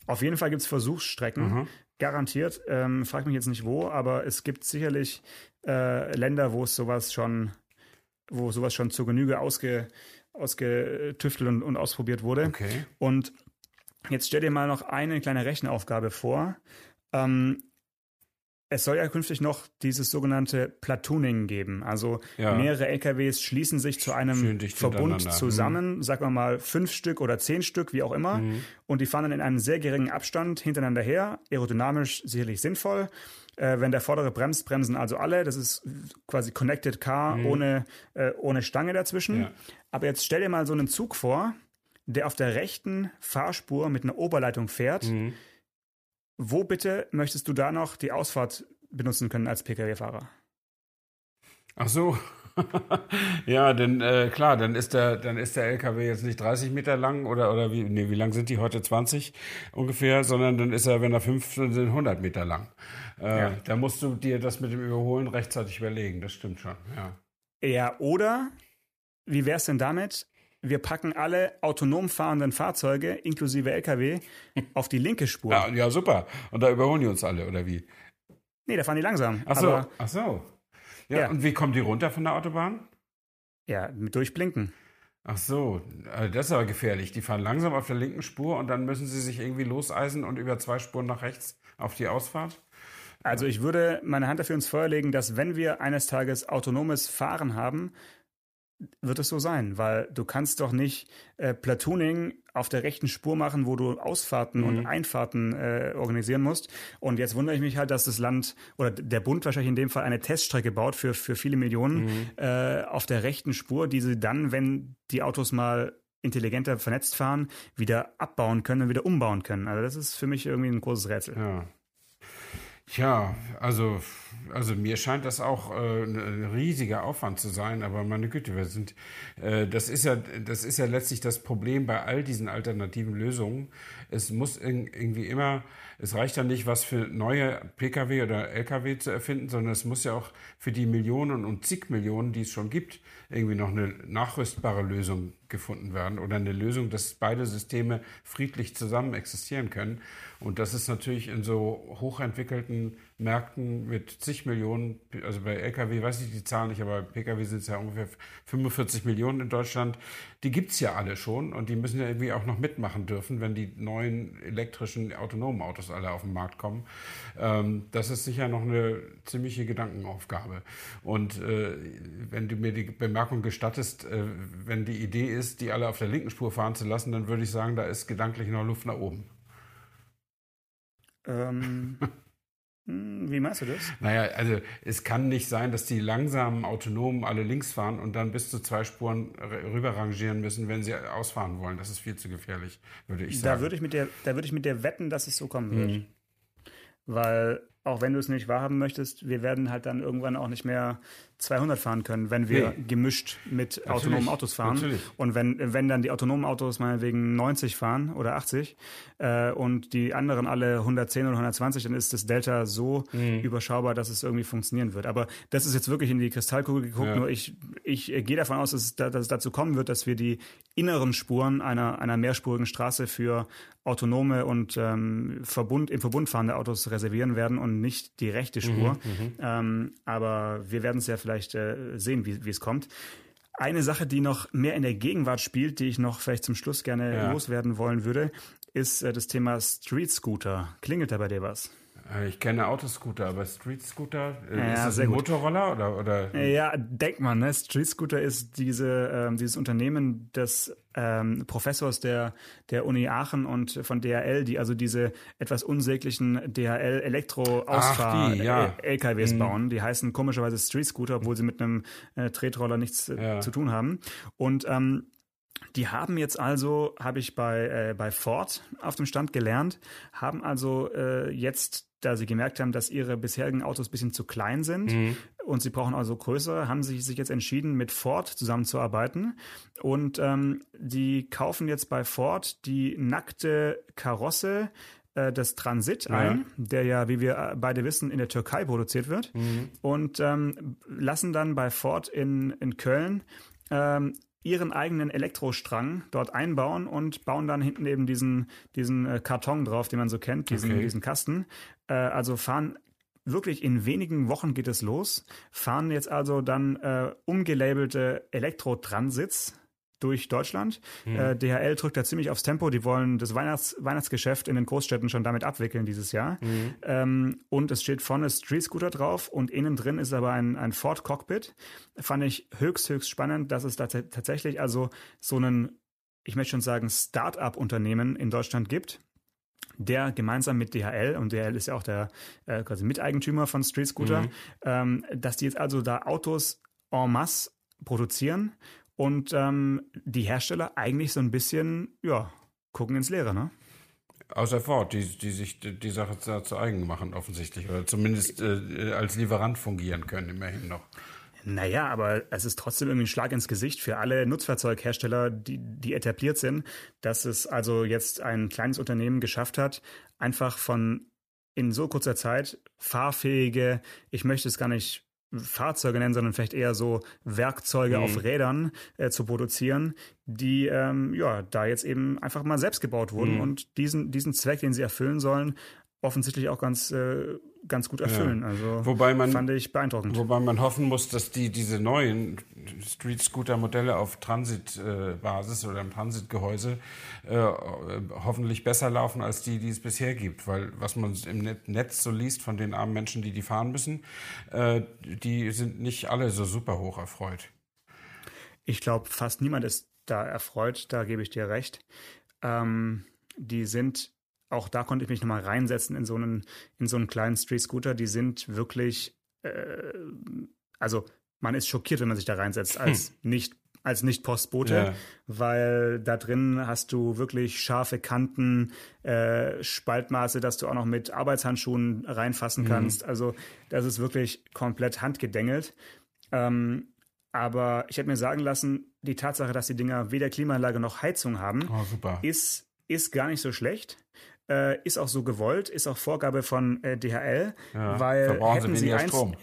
Auf jeden Fall gibt es Versuchsstrecken, mhm. garantiert. Ähm, frag mich jetzt nicht wo, aber es gibt sicherlich äh, Länder, wo es sowas schon wo sowas schon zur Genüge ausge, ausgetüftelt und, und ausprobiert wurde. Okay. Und jetzt stell dir mal noch eine kleine Rechenaufgabe vor. Ähm, es soll ja künftig noch dieses sogenannte Platooning geben. Also ja. mehrere LKWs schließen sich zu einem Verbund mhm. zusammen, mhm. sagen wir mal fünf Stück oder zehn Stück, wie auch immer. Mhm. Und die fahren dann in einem sehr geringen Abstand hintereinander her. Aerodynamisch sicherlich sinnvoll. Äh, wenn der vordere bremst, bremsen also alle. Das ist quasi Connected Car mhm. ohne, äh, ohne Stange dazwischen. Ja. Aber jetzt stell dir mal so einen Zug vor, der auf der rechten Fahrspur mit einer Oberleitung fährt mhm. Wo bitte möchtest du da noch die Ausfahrt benutzen können als Pkw-Fahrer? Ach so. ja, denn äh, klar, dann ist der, dann ist der LKW jetzt nicht 30 Meter lang oder oder wie, nee, wie lang sind die heute 20 ungefähr, sondern dann ist er, wenn er 5 sind, 100 Meter lang. Äh, ja. Da musst du dir das mit dem Überholen rechtzeitig überlegen. Das stimmt schon. Ja. Ja, oder wie wäre es denn damit? Wir packen alle autonom fahrenden Fahrzeuge, inklusive LKW, auf die linke Spur. Ja, ja, super. Und da überholen die uns alle, oder wie? Nee, da fahren die langsam. Ach so, Aber, ach so. Ja, ja, und wie kommen die runter von der Autobahn? Ja, mit durchblinken. Ach so, also das ist aber gefährlich. Die fahren langsam auf der linken Spur und dann müssen sie sich irgendwie loseisen und über zwei Spuren nach rechts auf die Ausfahrt? Also ich würde meine Hand dafür ins Feuer legen, dass wenn wir eines Tages autonomes Fahren haben, wird es so sein, weil du kannst doch nicht äh, Platooning auf der rechten Spur machen, wo du Ausfahrten mhm. und Einfahrten äh, organisieren musst. Und jetzt wundere ich mich halt, dass das Land oder der Bund wahrscheinlich in dem Fall eine Teststrecke baut für, für viele Millionen mhm. äh, auf der rechten Spur, die sie dann, wenn die Autos mal intelligenter vernetzt fahren, wieder abbauen können und wieder umbauen können. Also das ist für mich irgendwie ein großes Rätsel. Ja. Ja, also, also mir scheint das auch äh, ein riesiger Aufwand zu sein, aber meine Güte, wir sind, äh, das ist ja, das ist ja letztlich das Problem bei all diesen alternativen Lösungen. Es muss in, irgendwie immer, es reicht ja nicht, was für neue Pkw oder Lkw zu erfinden, sondern es muss ja auch für die Millionen und zig Millionen, die es schon gibt, irgendwie noch eine nachrüstbare Lösung gefunden werden oder eine Lösung, dass beide Systeme friedlich zusammen existieren können. Und das ist natürlich in so hochentwickelten Märkten mit zig Millionen, also bei Lkw weiß ich die Zahlen nicht, aber Pkw sind es ja ungefähr 45 Millionen in Deutschland. Die gibt es ja alle schon und die müssen ja irgendwie auch noch mitmachen dürfen, wenn die neuen elektrischen autonomen Autos alle auf den Markt kommen. Ähm, das ist sicher noch eine ziemliche Gedankenaufgabe. Und äh, wenn du mir die Bemerkung gestattest, äh, wenn die Idee ist, die alle auf der linken Spur fahren zu lassen, dann würde ich sagen, da ist gedanklich noch Luft nach oben. Ähm, hm, wie meinst du das? Naja, also es kann nicht sein, dass die langsamen Autonomen alle links fahren und dann bis zu zwei Spuren rüber rangieren müssen, wenn sie ausfahren wollen. Das ist viel zu gefährlich, würde ich sagen. Da würde ich mit dir, da würde ich mit dir wetten, dass es so kommen wird. Mhm. Weil auch wenn du es nicht wahrhaben möchtest, wir werden halt dann irgendwann auch nicht mehr 200 fahren können, wenn wir nee. gemischt mit Natürlich. autonomen Autos fahren. Natürlich. Und wenn, wenn dann die autonomen Autos meinetwegen 90 fahren oder 80 äh, und die anderen alle 110 oder 120, dann ist das Delta so mhm. überschaubar, dass es irgendwie funktionieren wird. Aber das ist jetzt wirklich in die Kristallkugel geguckt. Ja. Nur ich, ich gehe davon aus, dass es, dass es dazu kommen wird, dass wir die inneren Spuren einer, einer mehrspurigen Straße für autonome und ähm, Verbund, im Verbund fahrende Autos reservieren werden und nicht die rechte Spur. Mhm, mhm. ähm, aber wir werden es ja vielleicht äh, sehen, wie, wie es kommt. Eine Sache, die noch mehr in der Gegenwart spielt, die ich noch vielleicht zum Schluss gerne ja. loswerden wollen würde, ist äh, das Thema Street Scooter. Klingelt da bei dir was? Äh, ich kenne Autoscooter, aber Street Scooter, äh, ja, ist das ein Motorroller oder, oder? Ja, denkt man, ne? Street Scooter ist diese, ähm, dieses Unternehmen des ähm, Professors der, der Uni Aachen und von DHL, die also diese etwas unsäglichen DHL Elektro-Ausfahr ja. LKWs mhm. bauen. Die heißen komischerweise Street Scooter, obwohl sie mit einem äh, Tretroller nichts äh, ja. zu tun haben. Und ähm, die haben jetzt also, habe ich bei, äh, bei Ford auf dem Stand gelernt, haben also äh, jetzt da sie gemerkt haben, dass ihre bisherigen Autos ein bisschen zu klein sind mhm. und sie brauchen also größere, haben sie sich jetzt entschieden, mit Ford zusammenzuarbeiten. Und ähm, die kaufen jetzt bei Ford die nackte Karosse äh, des Transit ja. ein, der ja, wie wir beide wissen, in der Türkei produziert wird. Mhm. Und ähm, lassen dann bei Ford in, in Köln ähm, ihren eigenen Elektrostrang dort einbauen und bauen dann hinten eben diesen, diesen äh, Karton drauf, den man so kennt, diesen, okay. diesen Kasten. Äh, also fahren wirklich in wenigen Wochen geht es los, fahren jetzt also dann äh, umgelabelte Elektrotransits durch Deutschland. Mhm. Äh, DHL drückt da ziemlich aufs Tempo. Die wollen das Weihnachts Weihnachtsgeschäft in den Großstädten schon damit abwickeln dieses Jahr. Mhm. Ähm, und es steht vorne Street Scooter drauf und innen drin ist aber ein, ein Ford Cockpit. Fand ich höchst, höchst spannend, dass es da tatsächlich also so einen, ich möchte schon sagen, Start-up-Unternehmen in Deutschland gibt der gemeinsam mit DHL, und DHL ist ja auch der äh, quasi Miteigentümer von Street Scooter, mhm. ähm, dass die jetzt also da Autos en masse produzieren und ähm, die Hersteller eigentlich so ein bisschen, ja, gucken ins Leere, ne? Außer Ford, die, die sich die Sache zu, zu eigen machen, offensichtlich. Oder zumindest äh, als Lieferant fungieren können, immerhin noch. Naja, aber es ist trotzdem irgendwie ein Schlag ins Gesicht für alle Nutzfahrzeughersteller, die, die etabliert sind, dass es also jetzt ein kleines Unternehmen geschafft hat, einfach von in so kurzer Zeit fahrfähige, ich möchte es gar nicht Fahrzeuge nennen, sondern vielleicht eher so Werkzeuge mhm. auf Rädern äh, zu produzieren, die ähm, ja da jetzt eben einfach mal selbst gebaut wurden mhm. und diesen, diesen Zweck, den sie erfüllen sollen, offensichtlich auch ganz, äh, ganz gut erfüllen. Ja. Also wobei man, fand ich beeindruckend. Wobei man hoffen muss, dass die diese neuen Street Scooter Modelle auf Transitbasis äh, oder im Transitgehäuse äh, hoffentlich besser laufen als die, die es bisher gibt. Weil was man im Netz so liest von den armen Menschen, die die fahren müssen, äh, die sind nicht alle so super hoch erfreut. Ich glaube, fast niemand ist da erfreut, da gebe ich dir recht. Ähm, die sind auch da konnte ich mich nochmal reinsetzen in so einen, in so einen kleinen Street Scooter. Die sind wirklich, äh, also man ist schockiert, wenn man sich da reinsetzt als hm. nicht als nicht Postbote, ja. weil da drin hast du wirklich scharfe Kanten, äh, Spaltmaße, dass du auch noch mit Arbeitshandschuhen reinfassen mhm. kannst. Also das ist wirklich komplett handgedengelt. Ähm, aber ich habe mir sagen lassen, die Tatsache, dass die Dinger weder Klimaanlage noch Heizung haben, oh, ist, ist gar nicht so schlecht äh, ist auch so gewollt, ist auch Vorgabe von äh, DHL, ja, weil hätten sie, sie eins, Strom.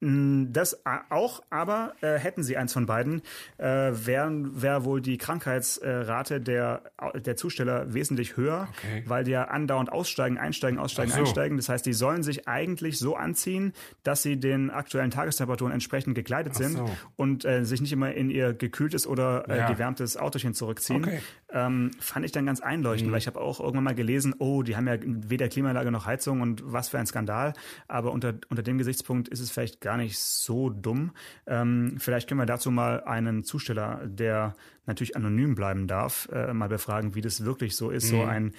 Das auch, aber äh, hätten sie eins von beiden, äh, wäre wär wohl die Krankheitsrate der, der Zusteller wesentlich höher, okay. weil die ja andauernd aussteigen, einsteigen, aussteigen, so. einsteigen. Das heißt, die sollen sich eigentlich so anziehen, dass sie den aktuellen Tagestemperaturen entsprechend gekleidet Ach sind so. und äh, sich nicht immer in ihr gekühltes oder äh, ja. gewärmtes Autochen zurückziehen. Okay. Ähm, fand ich dann ganz einleuchtend, mhm. weil ich habe auch irgendwann mal gelesen, oh, die haben ja weder Klimaanlage noch Heizung und was für ein Skandal. Aber unter, unter dem Gesichtspunkt ist es vielleicht gar nicht so dumm. Ähm, vielleicht können wir dazu mal einen Zusteller, der natürlich anonym bleiben darf, äh, mal befragen, wie das wirklich so ist, mhm. so ein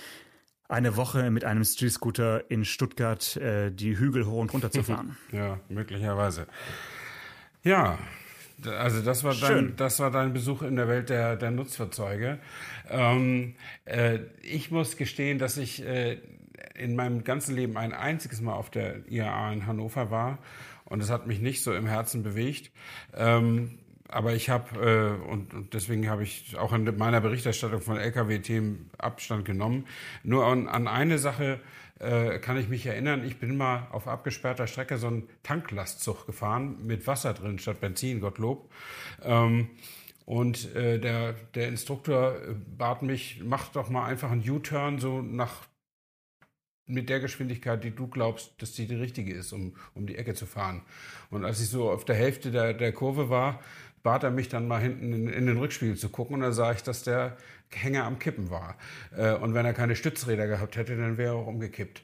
eine Woche mit einem Street-Scooter in Stuttgart äh, die Hügel hoch und runter zu fahren. ja, möglicherweise. Ja, also das war dein, das war dein Besuch in der Welt der, der Nutzfahrzeuge. Ähm, äh, ich muss gestehen, dass ich äh, in meinem ganzen Leben ein einziges Mal auf der IAA in Hannover war und es hat mich nicht so im Herzen bewegt. Ähm, aber ich habe, äh, und, und deswegen habe ich auch in meiner Berichterstattung von Lkw-Themen Abstand genommen. Nur an, an eine Sache äh, kann ich mich erinnern. Ich bin mal auf abgesperrter Strecke so einen Tanklastzug gefahren mit Wasser drin statt Benzin, Gottlob. Ähm, und äh, der, der Instruktor bat mich, mach doch mal einfach einen U-Turn so nach mit der Geschwindigkeit, die du glaubst, dass die die richtige ist, um, um die Ecke zu fahren. Und als ich so auf der Hälfte der, der Kurve war, bat er mich dann mal hinten in, in den Rückspiegel zu gucken und dann sah ich, dass der Hänger am Kippen war. Äh, und wenn er keine Stützräder gehabt hätte, dann wäre er auch umgekippt.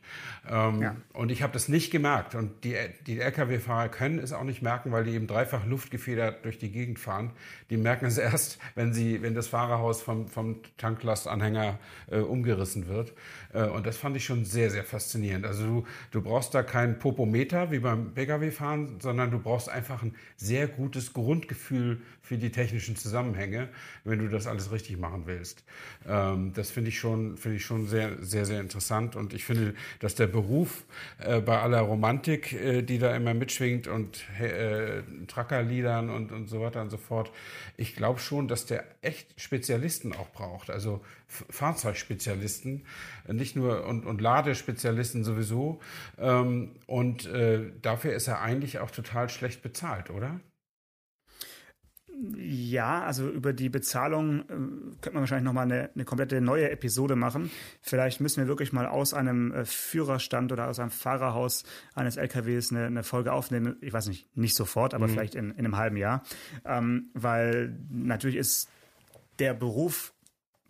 Ähm, ja. Und ich habe das nicht gemerkt. Und die, die Lkw-Fahrer können es auch nicht merken, weil die eben dreifach luftgefedert durch die Gegend fahren. Die merken es erst, wenn, sie, wenn das Fahrerhaus vom, vom Tanklastanhänger äh, umgerissen wird. Äh, und das fand ich schon sehr, sehr faszinierend. Also du, du brauchst da kein Popometer wie beim Pkw-Fahren, sondern du brauchst einfach ein sehr gutes Grundgefühl für die technischen Zusammenhänge, wenn du das alles richtig machen willst. Ähm, das finde ich schon, finde ich schon sehr, sehr, sehr interessant. Und ich finde, dass der Beruf äh, bei aller Romantik, äh, die da immer mitschwingt und äh, Trackerliedern und, und so weiter und so fort, ich glaube schon, dass der echt Spezialisten auch braucht. Also Fahrzeugspezialisten, nicht nur und, und Ladespezialisten sowieso. Ähm, und äh, dafür ist er eigentlich auch total schlecht bezahlt, oder? Ja, also über die Bezahlung äh, könnte man wahrscheinlich nochmal eine, eine komplette neue Episode machen. Vielleicht müssen wir wirklich mal aus einem äh, Führerstand oder aus einem Fahrerhaus eines LKWs eine, eine Folge aufnehmen. Ich weiß nicht, nicht sofort, aber mhm. vielleicht in, in einem halben Jahr. Ähm, weil natürlich ist der Beruf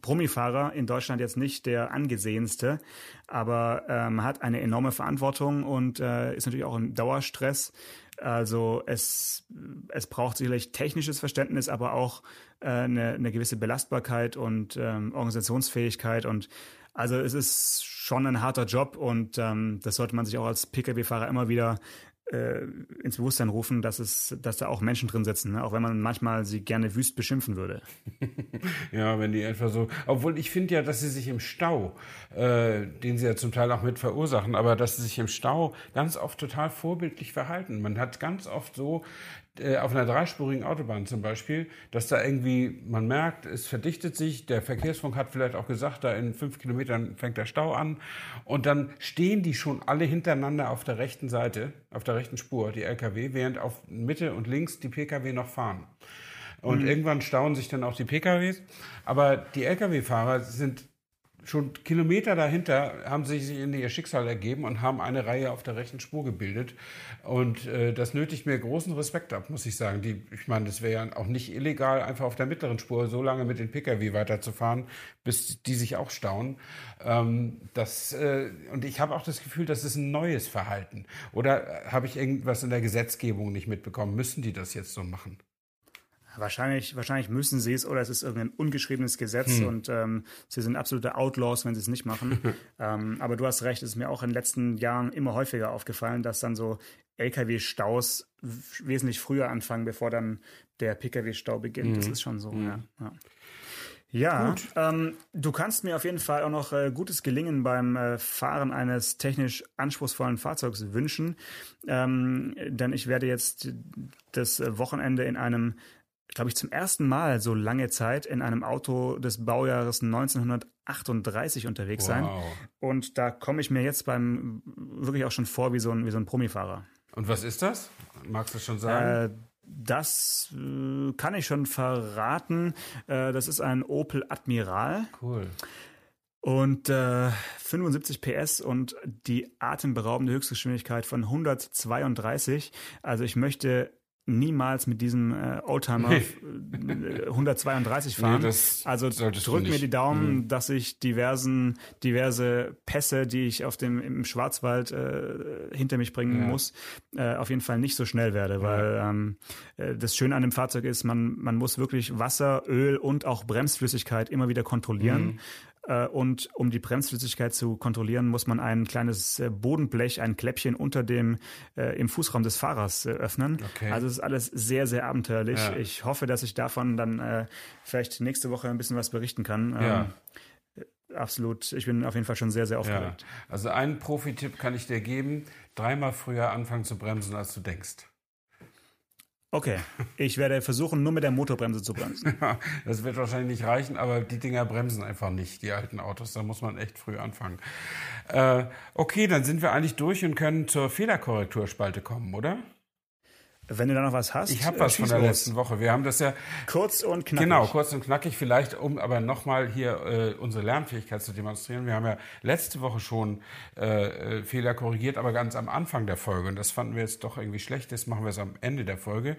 Brummifahrer in Deutschland jetzt nicht der angesehenste, aber ähm, hat eine enorme Verantwortung und äh, ist natürlich auch im Dauerstress. Also es, es braucht sicherlich technisches Verständnis, aber auch äh, eine, eine gewisse Belastbarkeit und ähm, Organisationsfähigkeit. Und also es ist schon ein harter Job und ähm, das sollte man sich auch als Pkw-Fahrer immer wieder äh, ins Bewusstsein rufen, dass es, dass da auch Menschen drin sitzen, ne? auch wenn man manchmal sie gerne wüst beschimpfen würde. ja, wenn die etwa so. Obwohl ich finde ja, dass sie sich im Stau, äh, den sie ja zum Teil auch mit verursachen, aber dass sie sich im Stau ganz oft total vorbildlich verhalten. Man hat ganz oft so auf einer dreispurigen Autobahn zum Beispiel, dass da irgendwie, man merkt, es verdichtet sich, der Verkehrsfunk hat vielleicht auch gesagt, da in fünf Kilometern fängt der Stau an und dann stehen die schon alle hintereinander auf der rechten Seite, auf der rechten Spur, die LKW, während auf Mitte und links die Pkw noch fahren. Und mhm. irgendwann stauen sich dann auch die PKWs. Aber die Lkw-Fahrer sind schon Kilometer dahinter haben sie sich in ihr Schicksal ergeben und haben eine Reihe auf der rechten Spur gebildet. Und äh, das nötigt mir großen Respekt ab, muss ich sagen. Die, ich meine, das wäre ja auch nicht illegal, einfach auf der mittleren Spur so lange mit den Pkw weiterzufahren, bis die sich auch stauen. Ähm, das, äh, und ich habe auch das Gefühl, das ist ein neues Verhalten. Oder habe ich irgendwas in der Gesetzgebung nicht mitbekommen? Müssen die das jetzt so machen? Wahrscheinlich, wahrscheinlich müssen sie es oder es ist irgendein ungeschriebenes Gesetz hm. und ähm, sie sind absolute Outlaws, wenn sie es nicht machen. ähm, aber du hast recht, es ist mir auch in den letzten Jahren immer häufiger aufgefallen, dass dann so Lkw-Staus wesentlich früher anfangen, bevor dann der Pkw-Stau beginnt. Hm. Das ist schon so, hm. ja. ja. Ja, ähm, du kannst mir auf jeden Fall auch noch äh, gutes Gelingen beim äh, Fahren eines technisch anspruchsvollen Fahrzeugs wünschen, ähm, denn ich werde jetzt das Wochenende in einem glaube ich, zum ersten Mal so lange Zeit in einem Auto des Baujahres 1938 unterwegs wow. sein. Und da komme ich mir jetzt beim wirklich auch schon vor wie so ein, wie so ein Promifahrer. Und was ist das? Magst du schon sagen? Äh, das äh, kann ich schon verraten. Äh, das ist ein Opel Admiral. Cool. Und äh, 75 PS und die atemberaubende Höchstgeschwindigkeit von 132. Also ich möchte niemals mit diesem äh, Oldtimer nee. 132 fahren. Nee, also drück mir die Daumen, mhm. dass ich diversen diverse Pässe, die ich auf dem im Schwarzwald äh, hinter mich bringen ja. muss, äh, auf jeden Fall nicht so schnell werde, weil ja. ähm, äh, das Schöne an dem Fahrzeug ist, man man muss wirklich Wasser, Öl und auch Bremsflüssigkeit immer wieder kontrollieren. Mhm. Äh, und um die Bremsflüssigkeit zu kontrollieren, muss man ein kleines äh, Bodenblech, ein Kläppchen unter dem äh, im Fußraum des Fahrers öffnen. Okay. Also es ist alles sehr, sehr abenteuerlich. Ja. Ich hoffe, dass ich davon dann äh, vielleicht nächste Woche ein bisschen was berichten kann. Ja. Ähm, absolut. Ich bin auf jeden Fall schon sehr, sehr aufgeregt. Ja. Also einen Profi-Tipp kann ich dir geben: dreimal früher anfangen zu bremsen, als du denkst. Okay, ich werde versuchen, nur mit der Motorbremse zu bremsen. Das wird wahrscheinlich nicht reichen, aber die Dinger bremsen einfach nicht, die alten Autos. Da muss man echt früh anfangen. Äh, okay, dann sind wir eigentlich durch und können zur Fehlerkorrekturspalte kommen, oder? Wenn du da noch was hast. Ich habe was von der los. letzten Woche. Wir haben das ja. Kurz und knackig. Genau, kurz und knackig. Vielleicht, um aber nochmal hier äh, unsere Lernfähigkeit zu demonstrieren. Wir haben ja letzte Woche schon äh, äh, Fehler korrigiert, aber ganz am Anfang der Folge. Und das fanden wir jetzt doch irgendwie schlecht. Das machen wir es am Ende der Folge.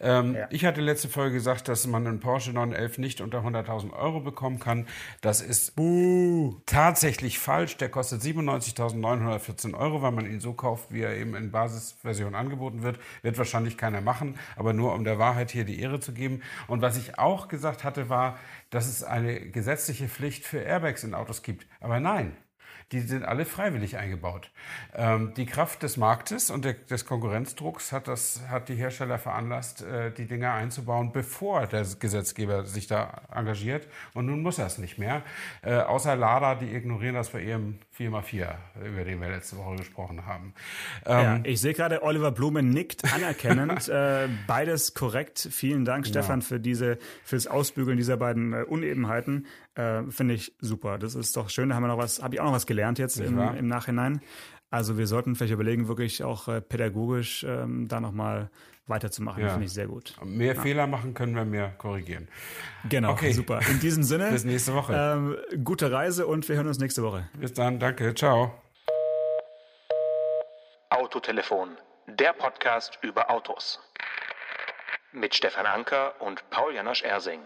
Ähm, ja. Ich hatte letzte Folge gesagt, dass man einen Porsche 911 nicht unter 100.000 Euro bekommen kann. Das ist Buh. tatsächlich falsch. Der kostet 97.914 Euro, weil man ihn so kauft, wie er eben in Basisversion angeboten wird. Wird wahrscheinlich nicht keiner machen, aber nur um der Wahrheit hier die Ehre zu geben. Und was ich auch gesagt hatte, war, dass es eine gesetzliche Pflicht für Airbags in Autos gibt. Aber nein, die sind alle freiwillig eingebaut. Ähm, die Kraft des Marktes und des Konkurrenzdrucks hat, das, hat die Hersteller veranlasst, äh, die Dinger einzubauen, bevor der Gesetzgeber sich da engagiert. Und nun muss er es nicht mehr. Äh, außer Lada, die ignorieren das bei ihrem 4x4, über den wir letzte Woche gesprochen haben. Ähm, ja, ich sehe gerade, Oliver Blume nickt anerkennend. äh, beides korrekt. Vielen Dank, genau. Stefan, für diese, fürs Ausbügeln dieser beiden äh, Unebenheiten. Äh, Finde ich super. Das ist doch schön. Da haben wir noch was, habe ich auch noch was gelernt jetzt im, im, Nachhinein. Also wir sollten vielleicht überlegen, wirklich auch äh, pädagogisch ähm, da nochmal weiterzumachen. Ja. Finde ich sehr gut. Mehr ja. Fehler machen können wir mehr korrigieren. Genau, okay. super. In diesem Sinne. Bis nächste Woche. Ähm, gute Reise und wir hören uns nächste Woche. Bis dann, danke, ciao. Autotelefon, der Podcast über Autos. Mit Stefan Anker und Paul Janosch Ersing.